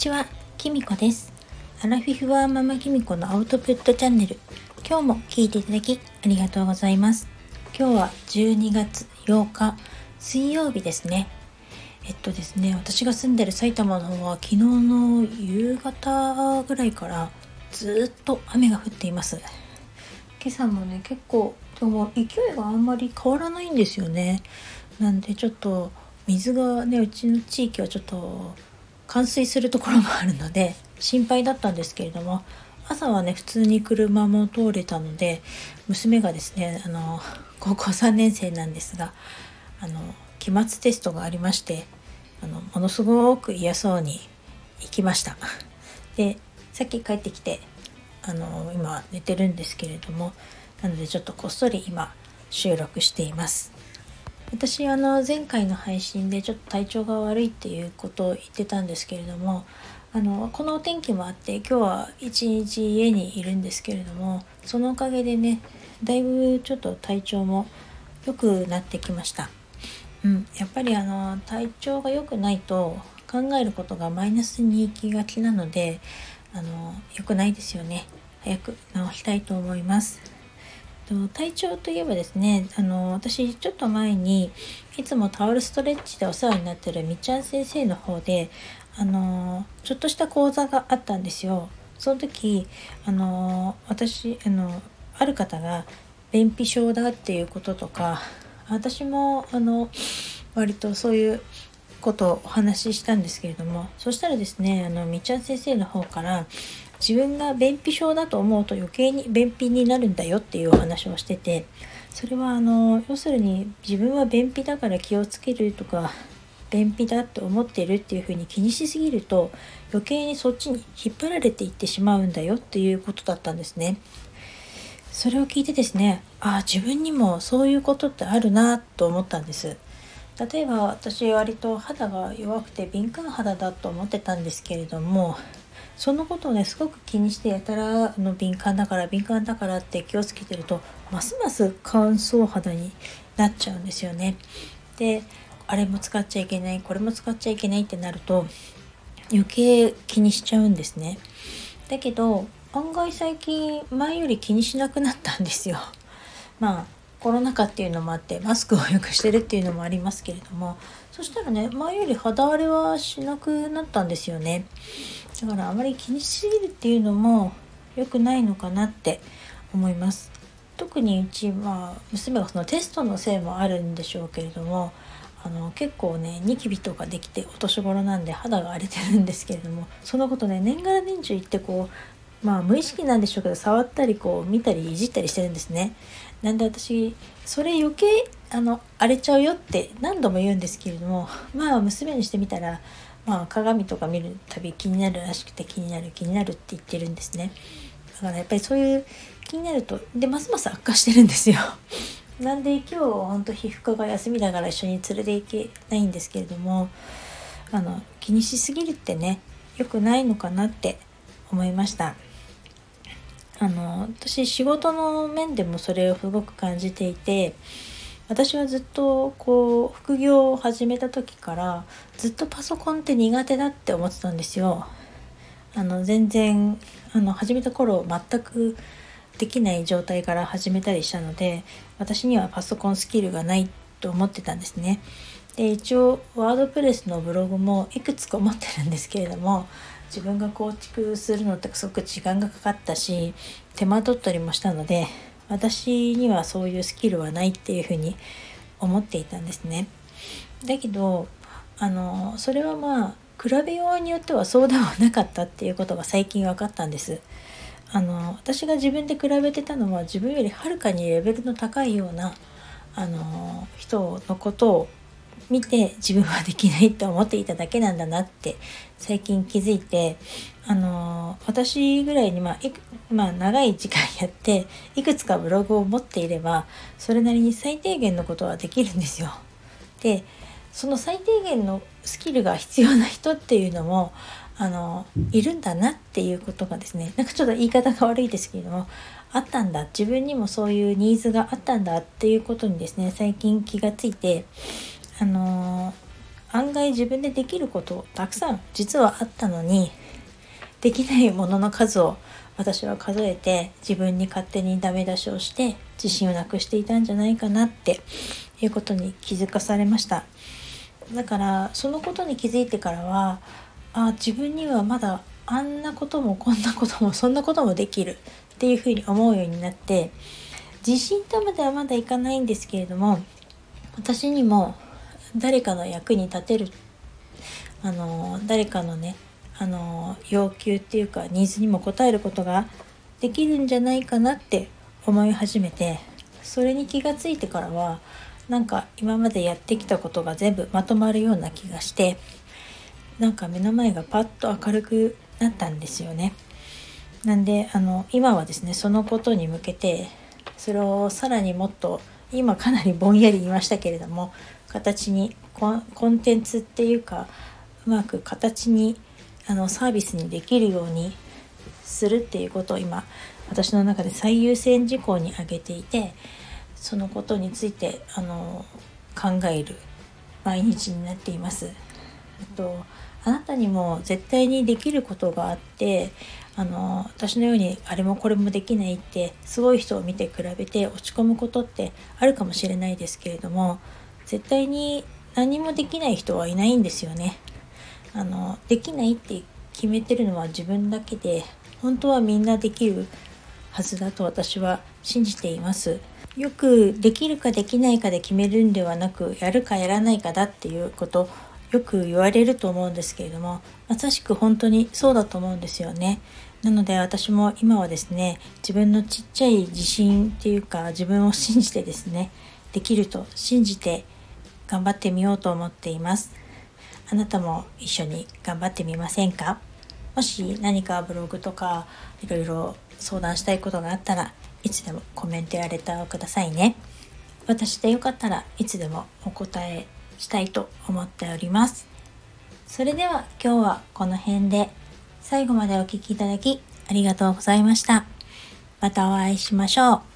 ちは、きみこです。アラフィフはママきみこのアウトプットチャンネル。今日も聞いていただきありがとうございます。今日は12月8日、水曜日ですね。えっとですね、私が住んでる埼玉の方は昨日の夕方ぐらいからずっと雨が降っています。今朝もね、結構、でも勢いがあんまり変わらないんですよね。なんでちょっと水がね、うちの地域はちょっと冠水するところもあるので心配だったんですけれども朝はね普通に車も通れたので娘がですねあの高校3年生なんですがあの期末テストがありましてあのものすごく嫌そうに行きました。でさっき帰ってきてあの今寝てるんですけれどもなのでちょっとこっそり今収録しています。私あの前回の配信でちょっと体調が悪いっていうことを言ってたんですけれどもあのこのお天気もあって今日は一日家にいるんですけれどもそのおかげでねだいぶちょっと体調も良くなってきました。うん、やっぱりあの体調が良くないと考えることがマイナスに行きがちなのであの良くないですよね早く治したいと思います。体調といえばですねあの私ちょっと前にいつもタオルストレッチでお世話になってるみっちゃん先生の方であのちょっとした講座があったんですよ。その時あの私あのある方が便秘症だっていうこととか私もあの割とそういうことをお話ししたんですけれどもそしたらですねあのみっちゃん先生の方から自分が便秘症だと思うと余計に便秘になるんだよっていうお話をしててそれはあの要するに自分は便秘だから気をつけるとか便秘だって思ってるっていうふうに気にしすぎると余計にそっちに引っ張られていってしまうんだよっていうことだったんですね。それを聞いてですねああ自分にもそういうことってあるなと思ったんです。例えば私割と肌が弱くて敏感肌だと思ってたんですけれどもそのことをねすごく気にしてやたらの敏感だから敏感だからって気をつけてるとますます乾燥肌になっちゃうんですよね。であれも使っちゃいけないこれも使っちゃいけないってなると余計気にしちゃうんですね。だけど案外最近前より気にしなくなったんですよ。まあコロナ禍っていうのもあってマスクをよくしてるっていうのもありますけれどもそしたらね前より肌荒れはしなくなったんですよねだからあまり気にしすぎるっていうのも良くないのかなって思います特にうちまあ娘がそのテストのせいもあるんでしょうけれどもあの結構ねニキビとかできてお年頃なんで肌が荒れてるんですけれどもそのことね年がら年中言ってこうまあ無意識なんでしょうけど触ったりこう見たりいじったりしてるんですね。なんで私それ余計あの荒れちゃうよって何度も言うんですけれどもまあ娘にしてみたら、まあ、鏡とか見るたび気になるらしくて気になる気になるって言ってるんですね。だからやっぱりそういう気になるとでますます悪化してるんですよ。なんで今日本当皮膚科が休みだから一緒に連れて行けないんですけれどもあの気にしすぎるってね良くないのかなって思いました。あの私仕事の面でもそれをすごく感じていて私はずっとこう副業を始めた時からずっとパソコンって苦手だって思ってたんですよ。あの全然あの始めた頃全くできない状態から始めたりしたので私にはパソコンスキルがないと思ってたんですね。で一応ワードプレスのブログもいくつか持ってるんですけれども自分が構築するのってすごく時間がかかったし手間取ったりもしたので私にはそういうスキルはないっていうふうに思っていたんですね。だけどあのそれはまあ比べようによってはそうではなかったっていうことが最近分かったんです。あの私が自分で比べてたのは自分よりはるかにレベルの高いようなあの人のことを見て自分はできないって思っていただけなんだなって最近気づいてあの私ぐらいに、まあ、いまあ長い時間やっていくつかブログを持っていればそれなりに最低限のことはできるんですよ。でその最低限のスキルが必要な人っていうのもあのいるんだなっていうことがですねなんかちょっと言い方が悪いですけれどもあったんだ自分にもそういうニーズがあったんだっていうことにですね最近気がついてあの案外自分でできることたくさん実はあったのにできないものの数を私は数えて自分に勝手にダメ出しをして自信をなくしていたんじゃないかなっていうことに気づかされました。だからそのことに気づいてからはあ自分にはまだあんなこともこんなこともそんなこともできるっていうふうに思うようになって自信とまではまだいかないんですけれども私にも誰かの役に立てるあの誰かのねあの要求っていうかニーズにも応えることができるんじゃないかなって思い始めてそれに気がついてからはなんか今までやってきたことが全部まとまるような気がしてなんか目の前がパッと明るくなったんですよね。なんであの今はですねそのことに向けてそれをさらにもっと今かなりぼんやり言いましたけれども形にコンテンツっていうかうまく形にあのサービスにできるようにするっていうことを今私の中で最優先事項に挙げていてそのことについてあの考える毎日になっています。とあなたにも絶対にできることがあってあの私のようにあれもこれもできないってすごい人を見て比べて落ち込むことってあるかもしれないですけれども絶対に何もできない人はいないんですよね。あのできないって決めてるのは自分だけで本当はみんなできるはずだと私は信じています。よくできるかできないかで決めるんではなくやるかやらないかだっていうことよく言われると思うんですけれどもまさしく本当にそうだと思うんですよね。なので私も今はですね自分のちっちゃい自信っていうか自分を信じてですねできると信じて頑張ってみようと思っています。あなたも一緒に頑張ってみませんか？もし何かブログとかいろいろ相談したいことがあったらいつでもコメントやレターをくださいね。私でよかったらいつでもお答えしたいと思っております。それでは今日はこの辺で最後までお聴きいただきありがとうございました。またお会いしましょう。